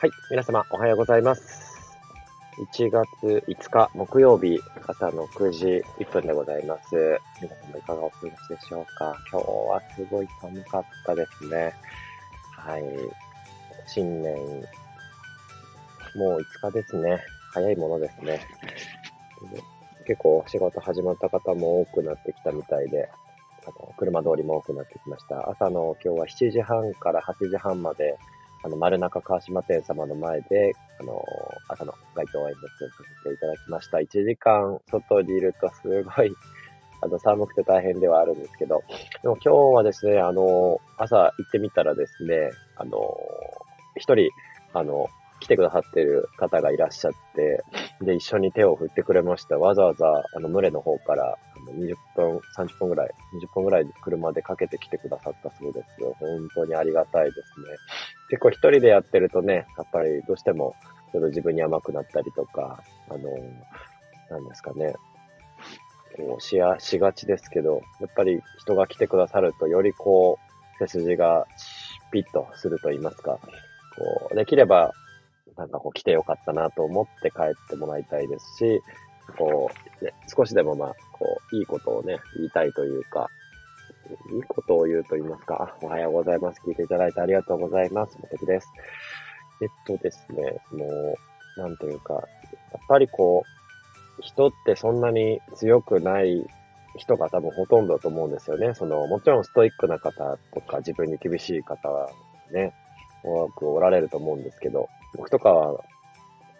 はい、皆様おはようございます。1月5日木曜日朝の9時1分でございます。皆様いかがお過ごしでしょうか？今日はすごい寒かったですね。はい。新年、もう5日ですね。早いものですね。結構仕事始まった方も多くなってきたみたいで、あの車通りも多くなってきました。朝の今日は7時半から8時半まであの、丸中川島店様の前で、あの、朝の街頭演説をさせていただきました。1時間外にいるとすごい、あの、寒くて大変ではあるんですけど、でも今日はですね、あの、朝行ってみたらですね、あの、一人、あの、来てくださってる方がいらっしゃって、で、一緒に手を振ってくれました。わざわざ、あの、群れの方から、あの20分、30分ぐらい、20分ぐらい車でかけてきてくださったそうですよ。本当にありがたいですね。結構一人でやってるとね、やっぱりどうしても、ちょっと自分に甘くなったりとか、あの、なんですかね、こうしや、しがちですけど、やっぱり人が来てくださると、よりこう、背筋がピッとすると言いますか、こう、できればなんかこう来てよかったなと思って帰ってもらいたいですし、こう、ね、少しでもまあ、こう、いいことをね、言いたいというか、いいことを言うと言いますか、おはようございます。聞いていただいてありがとうございます。もてきです。えっとですね、その、なんというか、やっぱりこう、人ってそんなに強くない人が多分ほとんどだと思うんですよね。その、もちろんストイックな方とか自分に厳しい方はね、多くおられると思うんですけど、僕とかは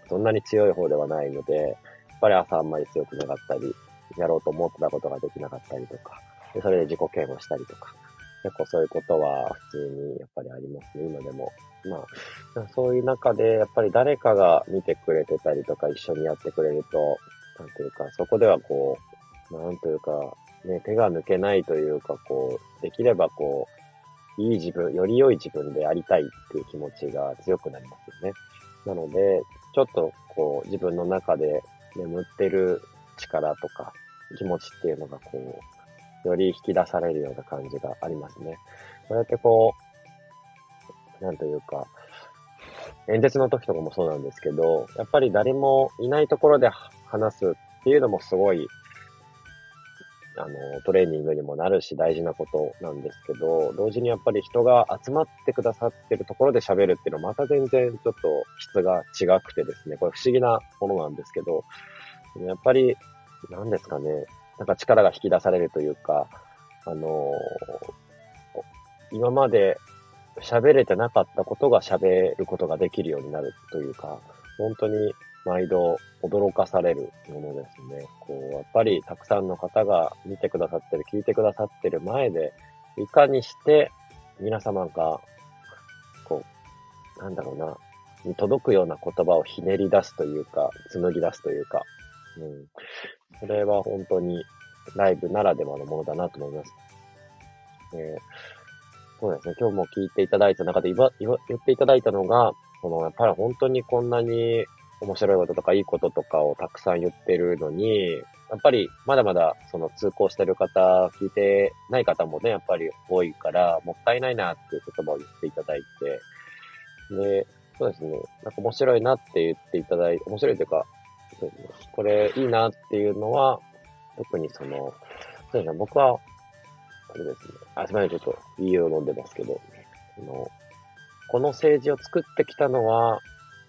そんなに強い方ではないので、ぱり朝あんまり強くなかったり、やろうと思ってたことができなかったりとか、でそれで自己嫌悪したりとか、結構そういうことは普通にやっぱりありますね、今でも。まあ、そういう中で、やっぱり誰かが見てくれてたりとか一緒にやってくれると、なんていうか、そこではこう、なんというか、ね、手が抜けないというか、こう、できればこう、いい自分、より良い自分でありたいっていう気持ちが強くなりますよね。なので、ちょっとこう自分の中で眠ってる力とか気持ちっていうのがこう、より引き出されるような感じがありますね。そうやってこう、なんというか、演説の時とかもそうなんですけど、やっぱり誰もいないところで話すっていうのもすごいあの、トレーニングにもなるし大事なことなんですけど、同時にやっぱり人が集まってくださってるところで喋るっていうのはまた全然ちょっと質が違くてですね、これ不思議なものなんですけど、やっぱり、何ですかね、なんか力が引き出されるというか、あの今まで喋れてなかったことが喋ることができるようになるというか、本当に毎度驚かされるものですね。こう、やっぱりたくさんの方が見てくださってる、聞いてくださってる前で、いかにして皆様が、こう、なんだろうな、に届くような言葉をひねり出すというか、紡ぎ出すというか、うん。それは本当にライブならではのものだなと思います。えー、そうですね、今日も聞いていただいた中で言言言っていただいたのが、この、やっぱり本当にこんなに面白いこととかいいこととかをたくさん言ってるのに、やっぱりまだまだその通行してる方、聞いてない方もね、やっぱり多いから、もったいないなっていう言葉を言っていただいて、で、そうですね、なんか面白いなって言っていただいて、面白いというか、そうですね、これいいなっていうのは、特にその、そうですね、僕は、あれですね、あ、すみません、ちょっとビールを飲んでますけど、あの、この政治を作ってきたのは、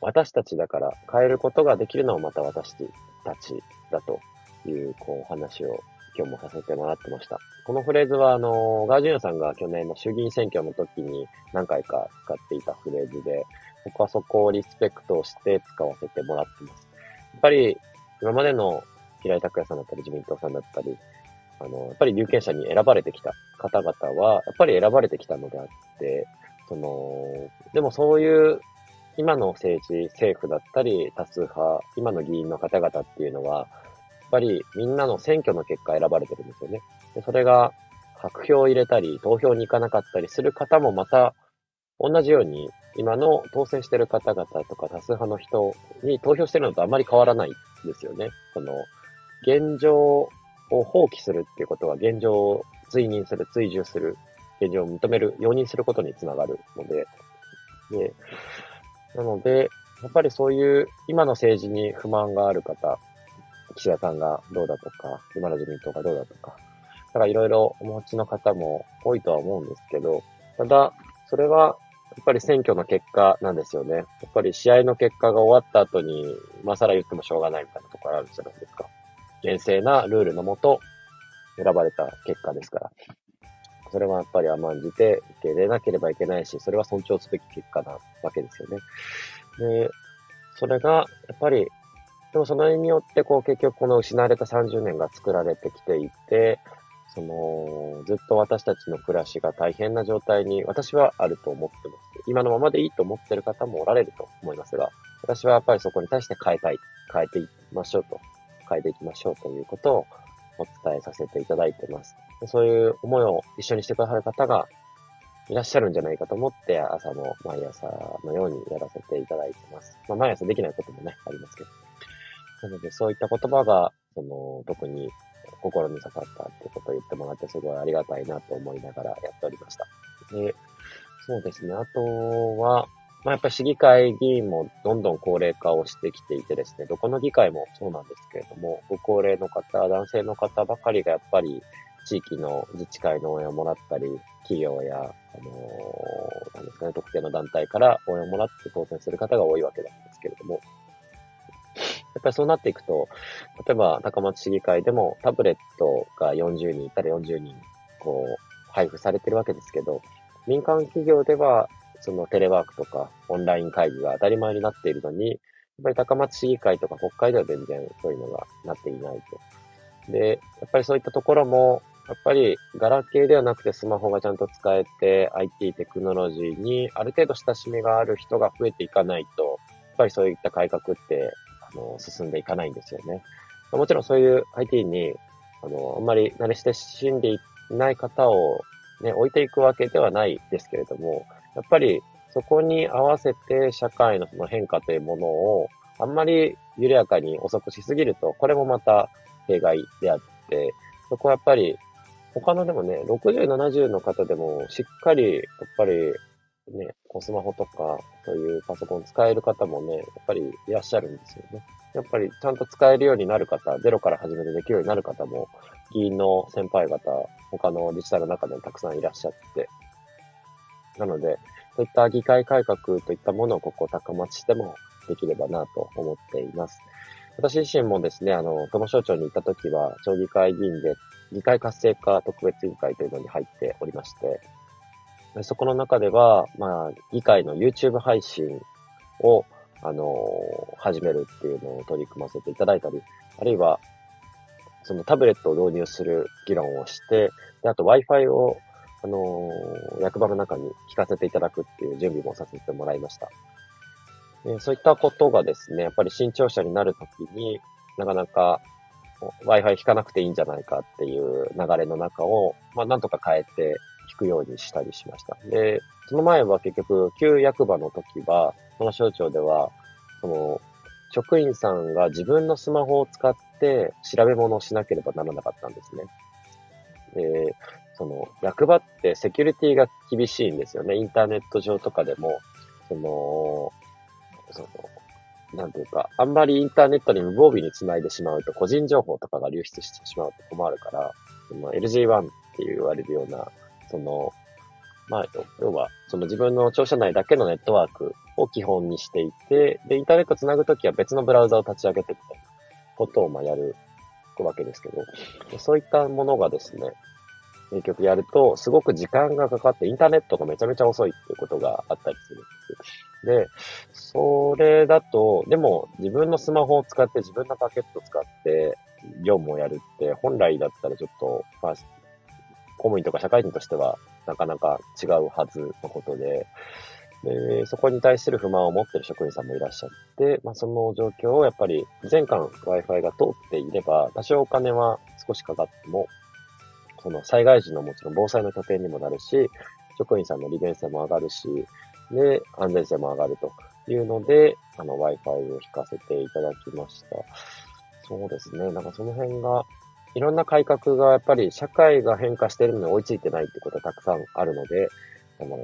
私たちだから変えることができるのはまた私たちだという、こうお、話を今日もさせてもらってました。このフレーズは、あの、ガージュンさんが去年の衆議院選挙の時に何回か使っていたフレーズで、僕はそこをリスペクトして使わせてもらってます。やっぱり、今までの平井拓也さんだったり、自民党さんだったり、あの、やっぱり有権者に選ばれてきた方々は、やっぱり選ばれてきたのであって、その、でもそういう今の政治、政府だったり、多数派、今の議員の方々っていうのは、やっぱりみんなの選挙の結果選ばれてるんですよね。でそれが、白票を入れたり、投票に行かなかったりする方もまた、同じように、今の当選してる方々とか多数派の人に投票してるのとあまり変わらないですよね。その、現状を放棄するっていうことは現状を追認する、追従する、現状を認める、容認することにつながるので、で、なので、やっぱりそういう今の政治に不満がある方、岸田さんがどうだとか、今の自民党がどうだとか、だからいろいろお持ちの方も多いとは思うんですけど、ただ、それはやっぱり選挙の結果なんですよね。やっぱり試合の結果が終わった後に、今更言ってもしょうがないみたいなところあるじゃないですか。厳正なルールのもと、選ばれた結果ですから。それはやっぱり甘んじて受け入れなければいけないし、それは尊重すべき結果なわけですよね。で、それが、やっぱり、でもそのによって、こう結局この失われた30年が作られてきていて、その、ずっと私たちの暮らしが大変な状態に私はあると思ってます。今のままでいいと思ってる方もおられると思いますが、私はやっぱりそこに対して変えたい、変えていきましょうと、変えていきましょうということをお伝えさせていただいてます。そういう思いを一緒にしてくださる方がいらっしゃるんじゃないかと思って、朝の毎朝のようにやらせていただいてます。まあ、毎朝できないこともね、ありますけど。なので、そういった言葉が、その、特に心に刺さったってことを言ってもらって、すごいありがたいなと思いながらやっておりました。で、そうですね。あとは、まあ、やっぱり市議会議員もどんどん高齢化をしてきていてですね、どこの議会もそうなんですけれども、ご高齢の方、男性の方ばかりがやっぱり地域の自治会の応援をもらったり、企業や、あのー、なんですかね、特定の団体から応援をもらって当選する方が多いわけなんですけれども、やっぱりそうなっていくと、例えば高松市議会でもタブレットが40人いたら40人、こう、配布されてるわけですけど、民間企業では、そのテレワークとかオンライン会議が当たり前になっているのに、やっぱり高松市議会とか国会では全然そういうのがなっていないと。で、やっぱりそういったところも、やっぱりガラケーではなくてスマホがちゃんと使えて IT テクノロジーにある程度親しみがある人が増えていかないと、やっぱりそういった改革ってあの、進んでいかないんですよね。もちろんそういう IT に、あの、あんまり慣れ親しんでいない方をね、置いていくわけではないですけれども、やっぱりそこに合わせて社会のその変化というものをあんまり緩やかに遅くしすぎると、これもまた弊害であって、そこはやっぱり他のでもね、60、70の方でもしっかり、やっぱりね、スマホとか、そういうパソコン使える方もね、やっぱりいらっしゃるんですよね。やっぱりちゃんと使えるようになる方、ゼロから始めてできるようになる方も、議員の先輩方、他の自治体の中でもたくさんいらっしゃって、なので、そういった議会改革といったものをここ高松してもできればなと思っています。私自身もですね、あの、友省庁に行った時は、町議会議員で議会活性化特別委員会というのに入っておりまして、そこの中では、まあ、議会の YouTube 配信を、あのー、始めるっていうのを取り組ませていただいたり、あるいは、そのタブレットを導入する議論をして、で、あと Wi-Fi を、あのー、役場の中に聞かせていただくっていう準備もさせてもらいました。でそういったことがですね、やっぱり新庁舎になるときになかなか Wi-Fi 引かなくていいんじゃないかっていう流れの中を、まあ、なんとか変えて、聞くようにしたりしました。で、その前は結局、旧役場の時は、その省庁では、その、職員さんが自分のスマホを使って調べ物をしなければならなかったんですね。で、その、役場ってセキュリティが厳しいんですよね。インターネット上とかでも、その、その、なんていうか、あんまりインターネットに無防備につないでしまうと個人情報とかが流出してしまうと困るから、LG1 って言われるようなその、まあ、要は、その自分の庁舎内だけのネットワークを基本にしていて、で、インターネット繋ぐときは別のブラウザを立ち上げてみたいなことを、まあ、やるわけですけど、そういったものがですね、結局やると、すごく時間がかかって、インターネットがめちゃめちゃ遅いっていうことがあったりするんです。で、それだと、でも自分のスマホを使って自分のパケットを使って業務をやるって、本来だったらちょっと、まあ、公務員とか社会人としてはなかなか違うはずのことで、で、そこに対する不満を持っている職員さんもいらっしゃって、まあ、その状況をやっぱり全館 Wi-Fi が通っていれば、多少お金は少しかかっても、その災害時のもちろん防災の拠点にもなるし、職員さんの利便性も上がるし、で、安全性も上がるというので、あの Wi-Fi を引かせていただきました。そうですね。なんかその辺が、いろんな改革がやっぱり社会が変化してるのに追いついてないってことがたくさんあるので、あの、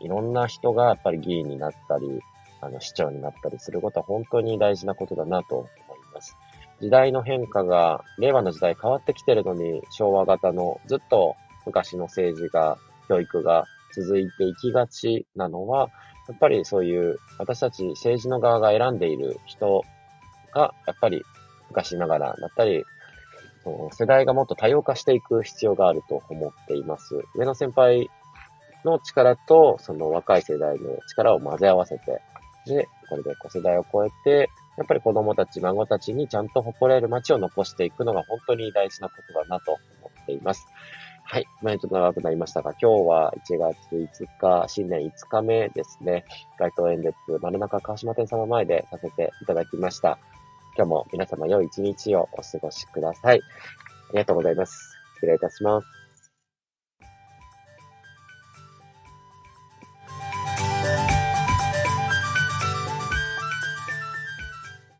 いろんな人がやっぱり議員になったり、あの、市長になったりすることは本当に大事なことだなと思います。時代の変化が、令和の時代変わってきてるのに、昭和型のずっと昔の政治が、教育が続いていきがちなのは、やっぱりそういう私たち政治の側が選んでいる人が、やっぱり昔ながらだったり、世代がもっと多様化していく必要があると思っています。上の先輩の力と、その若い世代の力を混ぜ合わせて、で、これで子世代を超えて、やっぱり子供たち、孫たちにちゃんと誇れる街を残していくのが本当に大事なことだなと思っています。はい。まあ、ちょっと長くなりましたが、今日は1月5日、新年5日目ですね。街頭演説、丸中川島店様前でさせていただきました。今日も皆様良い一日をお過ごしください。ありがとうございます。失礼いたします。